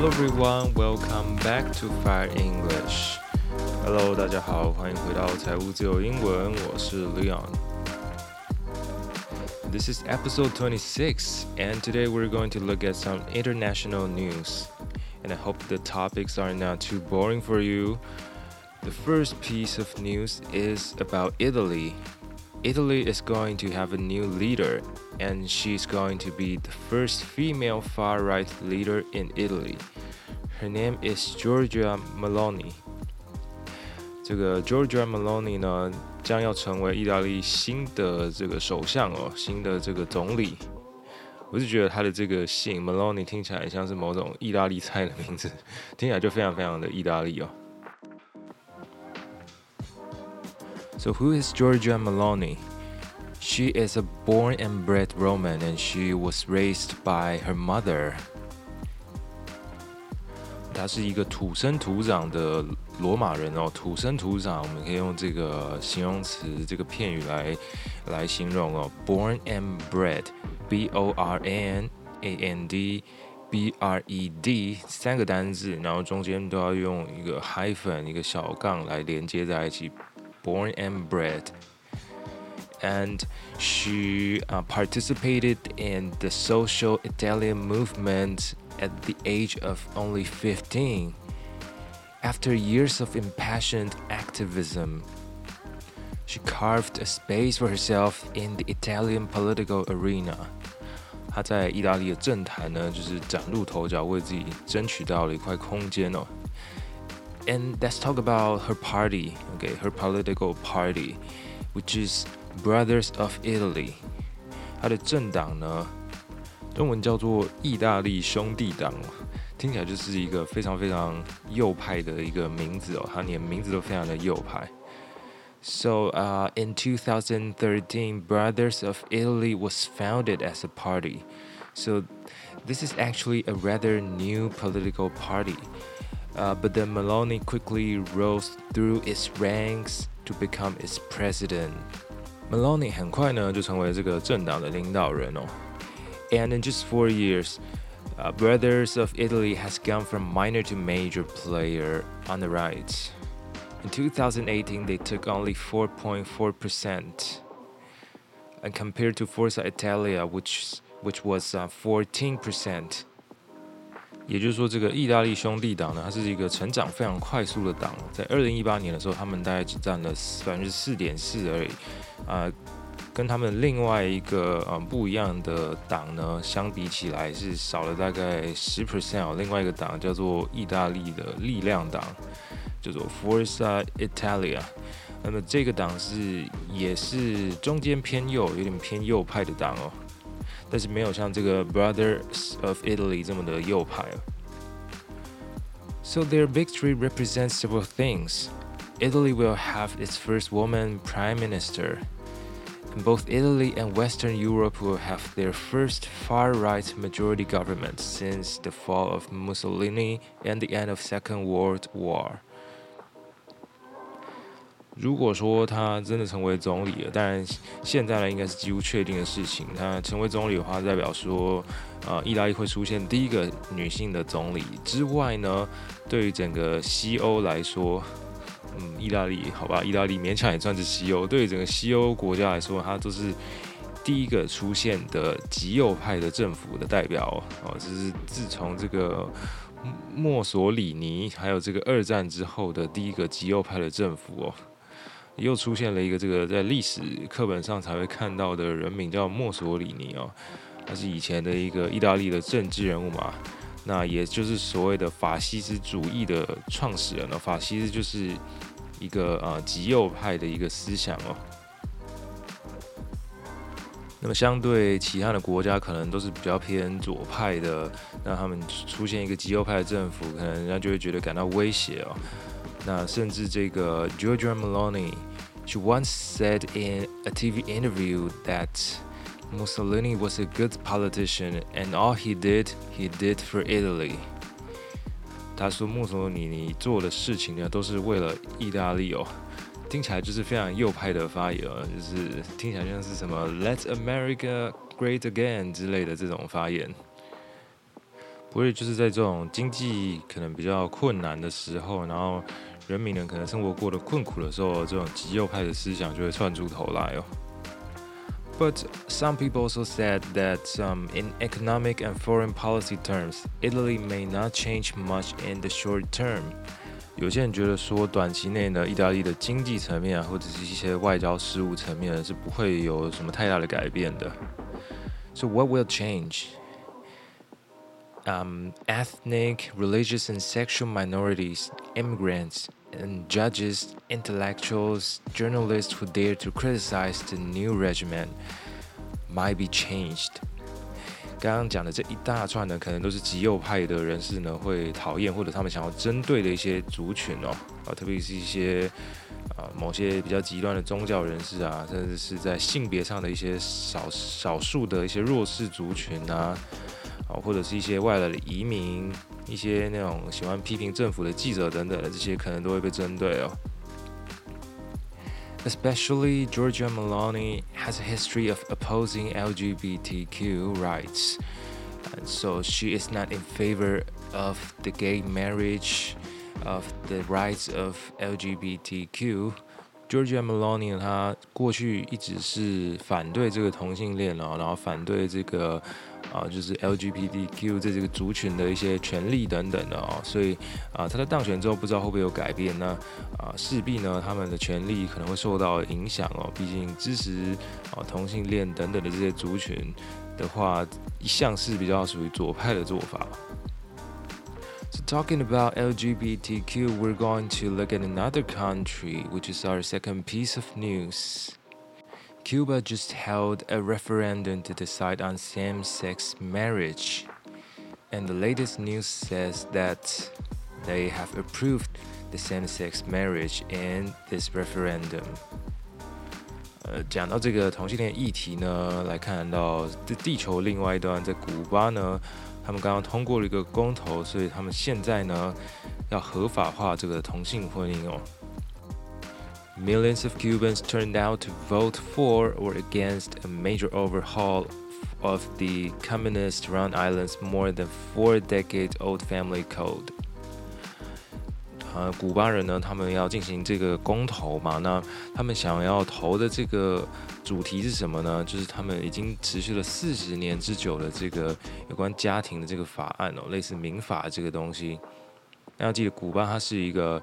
Hello everyone, welcome back to Fire English. Hello，大家好，欢迎回到财务自由英文，我是 Leon。This is episode 26, and today we're going to look at some international news. And I hope the topics are not too boring for you. The first piece of news is about Italy. Italy is going to have a new leader, and she's going to be the first female far right leader in Italy. Her name is Giorgia Meloni. 这个 Giorgia Meloni 呢，将要成为意大利新的这个首相哦，新的这个总理。我是觉得他的这个姓 Meloni 听起来像是某种意大利菜的名字，听起来就非常非常的意大利哦。So who is Giorgia Meloni? She is a born and bred Roman and she was raised by her mother. 她是一个土生土长的罗马人哦，土生土长，我们可以用这个形容词、这个片语来来形容哦。Born and bred，B O R N A N D B R E D 三个单字，然后中间都要用一个 hyphen 一个小杠来连接在一起。born and bred. And she uh, participated in the social Italian movement at the age of only 15. After years of impassioned activism, she carved a space for herself in the Italian political arena. 她在意大利的政坛呢，就是崭露头角，为自己争取到了一块空间哦。and let's talk about her party, okay, her political party, which is Brothers of Italy，它的政党呢，中文叫做意大利兄弟党，听起来就是一个非常非常右派的一个名字哦，它连名字都非常的右派。So, uh, in 2013, Brothers of Italy was founded as a party. So, this is actually a rather new political party. Uh, but then Meloni quickly rose through its ranks to become its president. Meloni 很快呢就成为这个政党的领导人哦。And in just four years, uh, Brothers of Italy has gone from minor to major player on the right. In 2018, they took only 4.4%, and compared to Forza Italia, which which was uh, 14%. 也就是说，这个意大利兄弟党呢，它是一个成长非常快速的党。在二零一八年的时候，他们大概只占了百分之四点四而已，啊，跟他们另外一个呃不一样的党呢相比起来，是少了大概十 percent。另外一个党叫做意大利的力量党，叫做 Forza Italia。那么这个党是也是中间偏右，有点偏右派的党哦。但是没有像这个 Brothers of Italy 这么的右派。So their victory represents several things. Italy will have its first woman prime minister. And both Italy and Western Europe will have their first far right majority government since the fall of Mussolini and the end of Second World War. 如果说他真的成为总理了，当然现在呢应该是几乎确定的事情。他成为总理的话，代表说，呃，意大利会出现第一个女性的总理之外呢，对于整个西欧来说，嗯，意大利好吧，意大利勉强也算是西欧。对于整个西欧国家来说，它都是第一个出现的极右派的政府的代表哦。这是自从这个墨索里尼还有这个二战之后的第一个极右派的政府哦。又出现了一个这个在历史课本上才会看到的人名，叫墨索里尼哦，他是以前的一个意大利的政治人物嘛，那也就是所谓的法西斯主义的创始人了。法西斯就是一个呃极右派的一个思想哦。那么相对其他的国家，可能都是比较偏左派的，那他们出现一个极右派的政府，可能人家就会觉得感到威胁哦。那甚至这个 Giorgia Meloni。She once said in a TV interview that Mussolini was a good politician and all he did, he did for Italy. 他说墨索里尼做的事情呢，都是为了意大利哦。听起来就是非常右派的发言哦，就是听起来像是什么 “Let America Great Again” 之类的这种发言。不会就是在这种经济可能比较困难的时候，然后人民呢可能生活过得困苦的时候，这种极右派的思想就会窜出头来哦。But some people also said that um, in economic and foreign policy terms, Italy may not change much in the short term. 有些人觉得说，短期内呢，意大利的经济层面啊，或者是一些外交事务层面是不会有什么太大的改变的。So what will change? Um, ethnic, religious, and sexual minorities, immigrants, and judges, intellectuals, journalists who dare to criticize the new regimen might be changed. 刚刚讲的这一大串呢，可能都是极右派的人士呢会讨厌或者他们想要针对的一些族群哦，啊，特别是一些啊某些比较极端的宗教人士啊，甚至是在性别上的一些少少数的一些弱势族群啊，Especially Giorgia Meloni has a history of opposing LGBTQ rights, and so she is not in favor of the gay marriage, of the rights of LGBTQ. Giorgia Meloni, 她过去一直是反对这个同性恋哦，然后反对这个啊，就是 LGBTQ 这这个族群的一些权利等等的哦，所以啊，他在当选之后不知道会不会有改变呢？啊，势必呢他们的权利可能会受到影响哦，毕竟支持啊同性恋等等的这些族群的话，一向是比较属于左派的做法。So talking about LGBTQ, we're going to look at another country, which is our second piece of news. Cuba just held a referendum to decide on same sex marriage. And the latest news says that they have approved the same sex marriage in this referendum. 呃，讲到这个同性恋议题呢，来看到这地球另外一端，在古巴呢，他们刚刚通过了一个公投，所以他们现在呢要合法化这个同性婚姻哦。 Millions of Cubans turned out to vote for or against a major overhaul of the communist-run island's more than four-decade-old family code. 呃，古巴人呢，他们要进行这个公投嘛？那他们想要投的这个主题是什么呢？就是他们已经持续了四十年之久的这个有关家庭的这个法案哦，类似民法这个东西。那要记得，古巴它是一个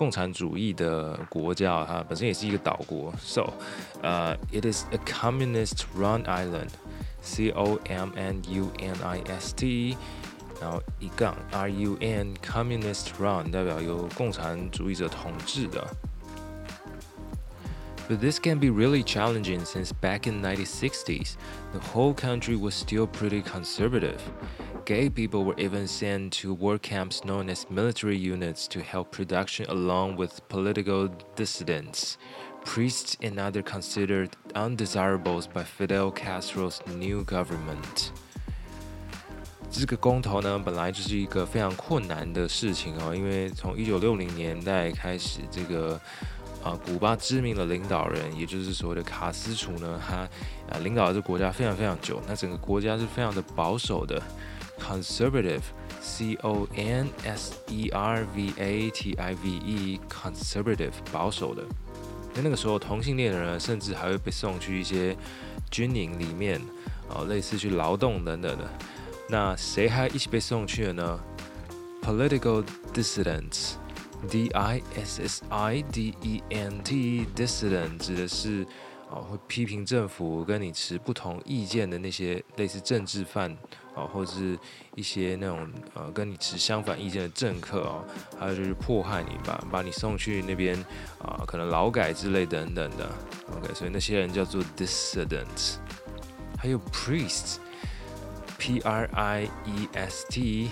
共产主义的国家，它本身也是一个岛国。So，呃，it is a communist-run island，C O M N U N I S T。然后一杠 R U N Communist Run 代表由共产主义者统治的。But this can be really challenging since back in 1960s, the whole country was still pretty conservative. Gay people were even sent to work camps known as military units to help production along with political dissidents. Priests and others considered undesirables by Fidel Castro's new government. 这个公投呢，本来就是一个非常困难的事情哦，因为从一九六零年代开始，这个啊，古巴知名的领导人，也就是所谓的卡斯楚呢，他啊领导这个国家非常非常久，那整个国家是非常的保守的 ，conservative，c o n s e r v a t i v e，conservative 保守的。那那个时候，同性恋的人甚至还会被送去一些军营里面，哦，类似去劳动等等的。那谁还一起被送去了呢？Political dissidents，D I S S I D E N T，dissident 指的是哦会批评政府、跟你持不同意见的那些类似政治犯啊，或者是一些那种呃跟你持相反意见的政客哦，还有就是迫害你，把把你送去那边啊，可能劳改之类等等的。OK，所以那些人叫做 dissidents，还有 priests。P R I E S T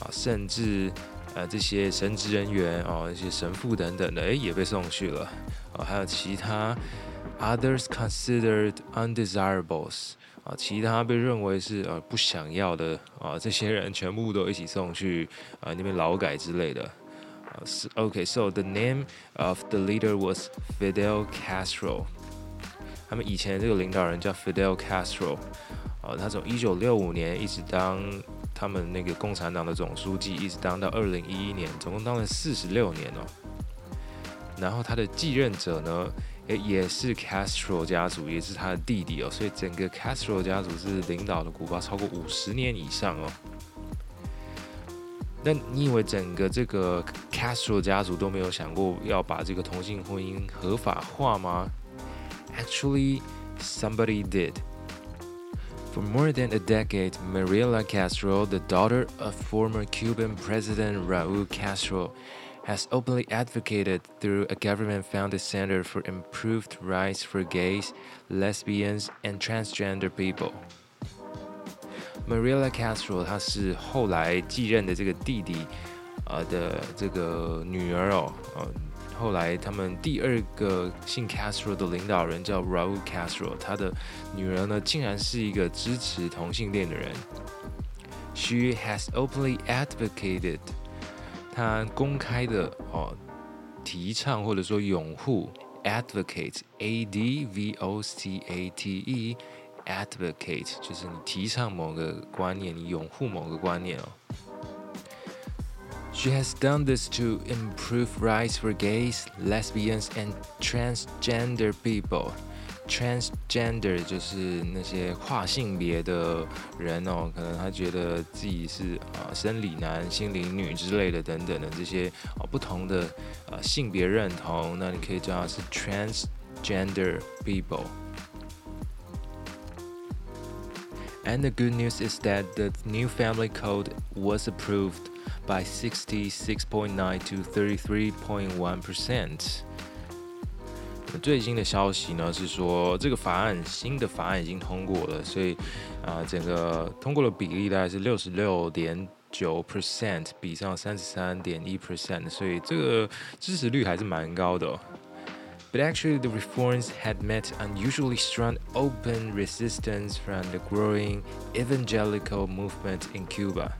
啊，甚至呃这些神职人员哦，一些神父等等的，哎也被送去了啊，还有其他 others considered undesirables 啊，其他被认为是呃不想要的啊，这些人全部都一起送去啊那边劳改之类的啊。是 OK，so the name of the leader was Fidel Castro，他们以前这个领导人叫 Fidel Castro。啊，他从一九六五年一直当他们那个共产党的总书记，一直当到二零一一年，总共当了四十六年哦。然后他的继任者呢，也是 Castro 家族，也是他的弟弟哦。所以整个 Castro 家族是领导了古巴超过五十年以上哦。那你以为整个这个 Castro 家族都没有想过要把这个同性婚姻合法化吗？Actually, somebody did. For more than a decade, Mariela Castro, the daughter of former Cuban President Raul Castro, has openly advocated through a government funded center for improved rights for gays, lesbians, and transgender people. Mariela Castro，她是后来继任的这个弟弟，呃的这个女儿哦，呃，后来他们第二个姓 Castro 的领导人叫 Raul Castro，他的女儿呢竟然是一个支持同性恋的人。She has openly advocated， 她公开的哦提倡或者说拥护 advocate，a d v o c a t e。advocate 就是你提倡某个观念，你拥护某个观念哦。She has done this to improve rights for gays, lesbians, and transgender people. Transgender 就是那些跨性别的人哦，可能他觉得自己是啊生理男、心理女之类的等等的这些啊不同的啊性别认同，那你可以叫他是 transgender people。And the good news is that the new family code was approved by 66.9 to 33.1%. 最新的消息呢是说，这个法案新的法案已经通过了，所以啊，整个通过的比例大概是六十六点九 percent，比上三十三点一 percent，所以这个支持率还是蛮高的。But actually, the reforms had met unusually strong open resistance from the growing evangelical movement in Cuba.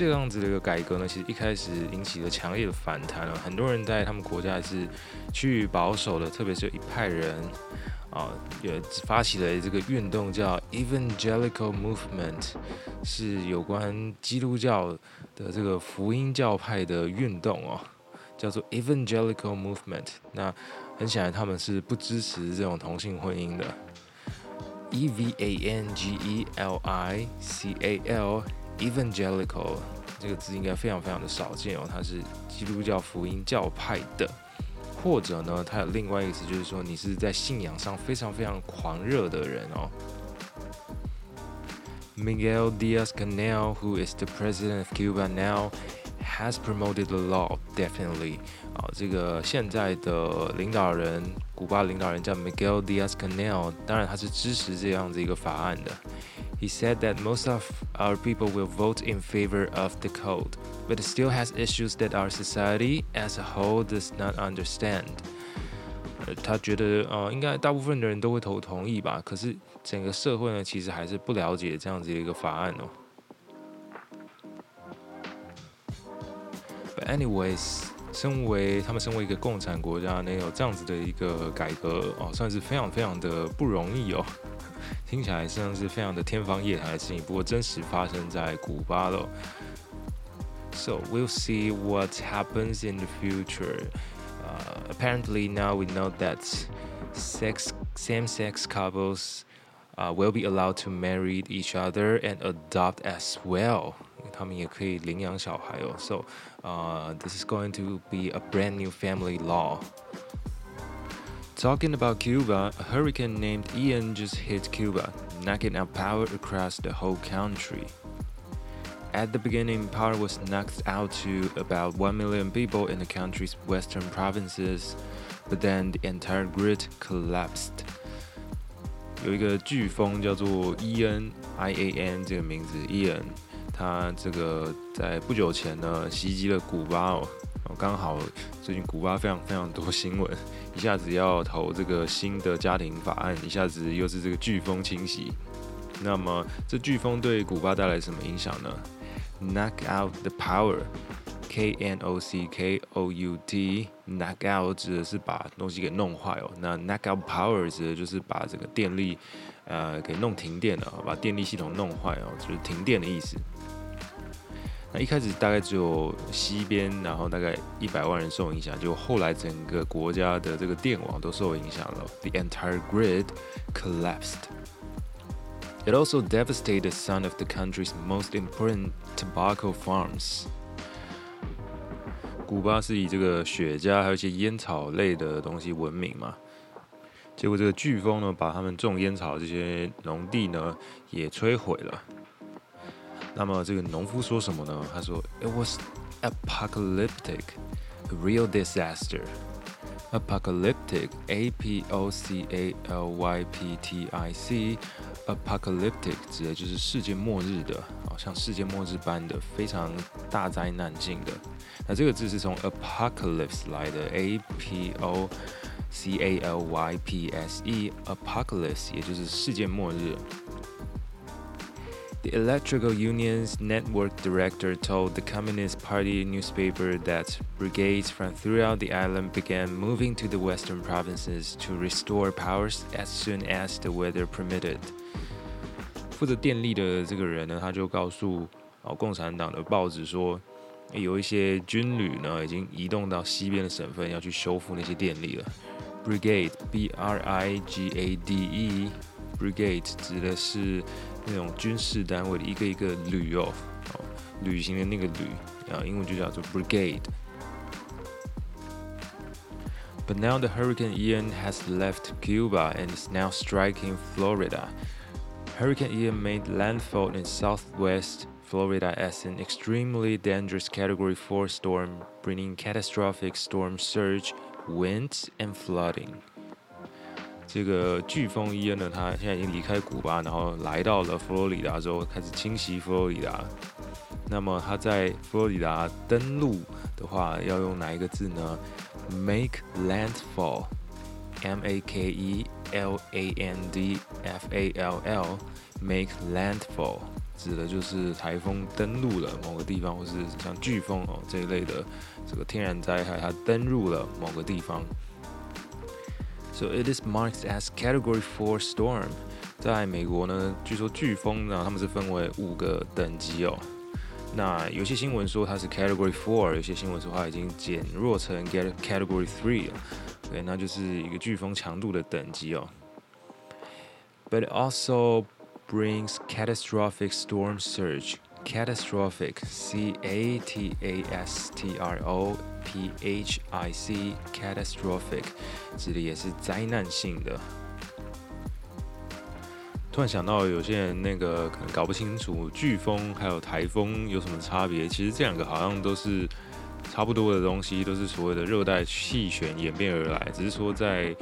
这样子的一个改革呢，其实一开始引起了强烈的反弹了。很多人在他们国家是去保守的，特别是有一派人啊，也发起了这个运动，叫 Evangelical Movement，是有关基督教的这个福音教派的运动哦。叫做 Evangelical Movement，那很显然他们是不支持这种同性婚姻的。E-V-A-N-G-E-L-I-C-A-L Evangelical 这个字应该非常非常的少见哦，它是基督教福音教派的，或者呢，它有另外意思，就是说你是在信仰上非常非常狂热的人哦。Miguel Diaz Canal, who is the president of Cuba now。has promoted the law definitely 啊，这个现在的领导人，古巴领导人叫 Miguel Diaz-Canel，当然他是支持这样子一个法案的。He said that most of our people will vote in favor of the code, but it still has issues that our society as a whole does not understand. 呃，他觉得呃，应该大部分的人都会投同意吧，可是整个社会呢，其实还是不了解这样子一个法案哦。 Anyways，身为他们身为一个共产国家，能有这样子的一个改革哦，算是非常非常的不容易哦。听起来像是非常的天方夜谭的事情，不过真实发生在古巴了。So we'll see what happens in the future. Uh, apparently, now we know that sex same-sex couples uh, will be allowed to marry each other and adopt as well. 他们也可以领养小孩哦。So, uh, this is going to be a brand new family law. Talking about Cuba, a hurricane named Ian just hit Cuba, knocking out power across the whole country. At the beginning, power was knocked out to about 1 million people in the country's western provinces, but then the entire grid collapsed. 有一个飓风叫做伊恩 （I A N） 这个名字，伊恩。 他这个在不久前呢袭击了古巴哦，刚好最近古巴非常非常多新闻，一下子要投这个新的家庭法案，一下子又是这个飓风侵袭。那么这飓风对古巴带来什么影响呢？Knock out the power，K N O C K O U T，knock out 指的是把东西给弄坏哦。那 knock out power 指的就是把这个电力呃给弄停电了，把电力系统弄坏哦，就是停电的意思。那一开始大概只有西边，然后大概一百万人受影响，就后来整个国家的这个电网都受影响了。The entire grid collapsed. It also devastated some of the country's most important tobacco farms. 古巴是以这个雪茄还有一些烟草类的东西闻名嘛，结果这个飓风呢，把他们种烟草这些农地呢也摧毁了。那么这个农夫说什么呢？他说：“It was apocalyptic, a real disaster. Apocalyptic, A-P-O-C-A-L-Y-P-T-I-C, apocalyptic 指的就是世界末日的，好像世界末日般的非常大灾难性的。那这个字是从 apocalypse 来的，A-P-O-C-A-L-Y-P-S-E, apocalypse 也就是世界末日。” The Electrical Union's network director told the Communist Party newspaper that brigades from throughout the island began moving to the western provinces to restore powers as soon as the weather permitted. 负责电力的这个人呢，他就告诉哦共产党的报纸说，有一些军旅呢已经移动到西边的省份，要去修复那些电力了。Brigade, B-R-I-G-A-D-E, brigade 指的是 那种军事单位的一个一个旅哦，哦，旅行的那个旅啊，英文就叫做 brigade。But now the Hurricane Ian has left Cuba and is now striking Florida. Hurricane Ian made landfall in southwest Florida as an extremely dangerous Category 4 storm, bringing catastrophic storm surge, winds, and flooding. 这个飓风伊恩呢，它现在已经离开古巴，然后来到了佛罗里达州，开始侵袭佛罗里达。那么它在佛罗里达登陆的话，要用哪一个字呢？Make landfall，M A K E L A N D F A L L，make landfall 指的就是台风登陆了某个地方，或是像飓风哦这一类的这个天然灾害，它登陆了某个地方。So it is marked as Category Four storm。在美国呢，据说飓风呢，他们是分为五个等级哦。那有些新闻说它是 Category Four，有些新闻说它已经减弱成 Get Category Three 了。对，那就是一个飓风强度的等级哦。But it also brings catastrophic storm surge catastrophic, C A T A S T R O P H I C, catastrophic，指的也是灾难性的。突然想到，有些人那个可能搞不清楚飓风还有台风有什么差别。其实这两个好像都是差不多的东西，都是所谓的热带气旋演变而来，只是说在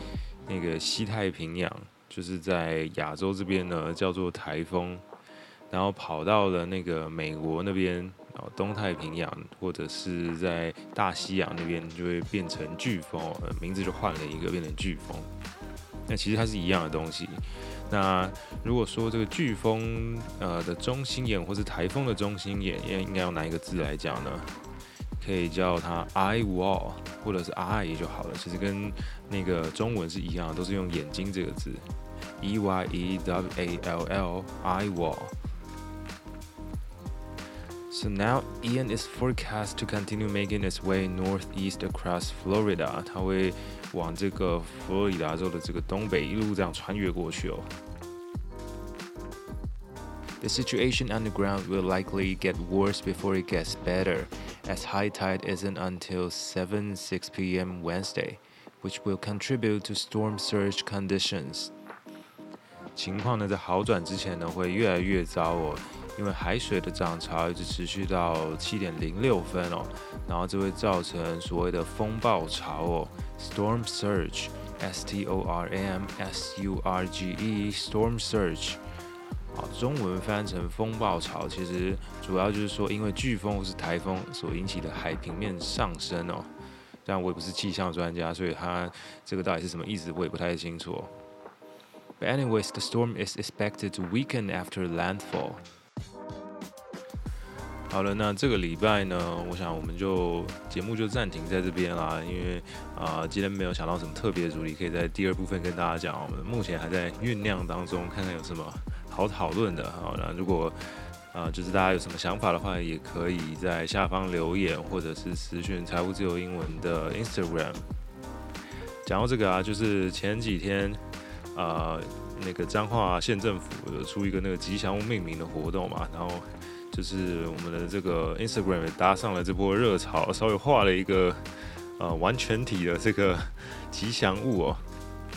那个西太平洋，就是在亚洲这边呢，叫做台风。然后跑到了那个美国那边，东太平洋或者是在大西洋那边，就会变成飓风，名字就换了一个，变成飓风。那其实它是一样的东西。那如果说这个飓风呃的中心眼，或是台风的中心眼，应应该用哪一个字来讲呢？可以叫它 eye wall，或者是 eye 就好了。其实跟那个中文是一样，都是用眼睛这个字，e y e w a l l eye wall。So now Ian is forecast to continue making its way northeast across Florida. 它会往这个佛罗里达州的这个东北一路这样穿越过去哦。The situation on the ground will likely get worse before it gets better, as high tide isn't until 7 6 p.m. Wednesday, which will contribute to storm surge conditions. 情况呢，在好转之前呢，会越来越糟哦。 因为海水的涨潮一直持续到七点零六分哦，然后这会造成所谓的风暴潮哦，storm surge，s t o r m s u r g e，storm surge，啊，中文翻成风暴潮，其实主要就是说因为飓风或是台风所引起的海平面上升哦。但我也不是气象专家，所以它这个到底是什么意思，我也不太清楚。But anyways, the storm is expected to weaken after landfall. 好了，那这个礼拜呢，我想我们就节目就暂停在这边啦，因为啊，今天没有想到什么特别的主题，可以在第二部分跟大家讲。我们目前还在酝酿当中，看看有什么好讨论的。好，那如果啊，就是大家有什么想法的话，也可以在下方留言，或者是私讯财务自由英文的 Instagram。讲到这个啊，就是前几天啊，那个彰化县政府有出一个那个吉祥物命名的活动嘛，然后就是我们的这个 Instagram 搭上了这波热潮，稍微画了一个呃完全体的这个吉祥物哦。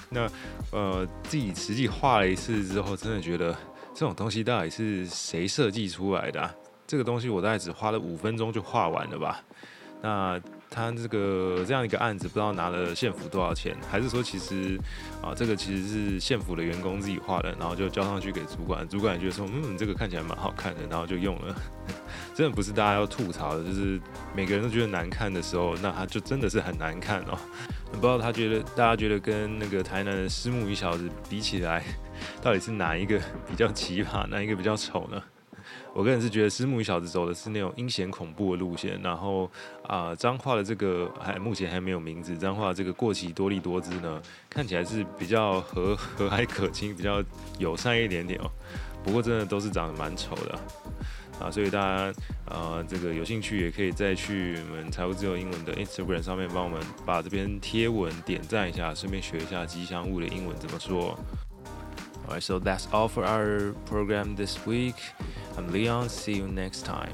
那呃自己实际画了一次之后，真的觉得。这种东西到底是谁设计出来的？这个东西我大概只花了五分钟就画完了吧？那他这个这样一个案子，不知道拿了县府多少钱？还是说其实啊，这个其实是县府的员工自己画的，然后就交上去给主管，主管觉得说，嗯，这个看起来蛮好看的，然后就用了。真的不是大家要吐槽的，就是每个人都觉得难看的时候，那他就真的是很难看哦。不知道他觉得，大家觉得跟那个台南的私木鱼小子比起来，到底是哪一个比较奇葩，哪一个比较丑呢？我个人是觉得私木鱼小子走的是那种阴险恐怖的路线，然后啊，脏画的这个还目前还没有名字，脏画这个过期多利多姿呢，看起来是比较和和蔼可亲，比较友善一点点哦。不过真的都是长得蛮丑的。啊，所以大家呃，这个有兴趣也可以再去我们财务自由英文的 Instagram 上面帮我们把这篇贴文点赞一下，顺便学一下吉祥物的英文怎么说。Alright, so that's all for our program this week. I'm Leon. See you next time.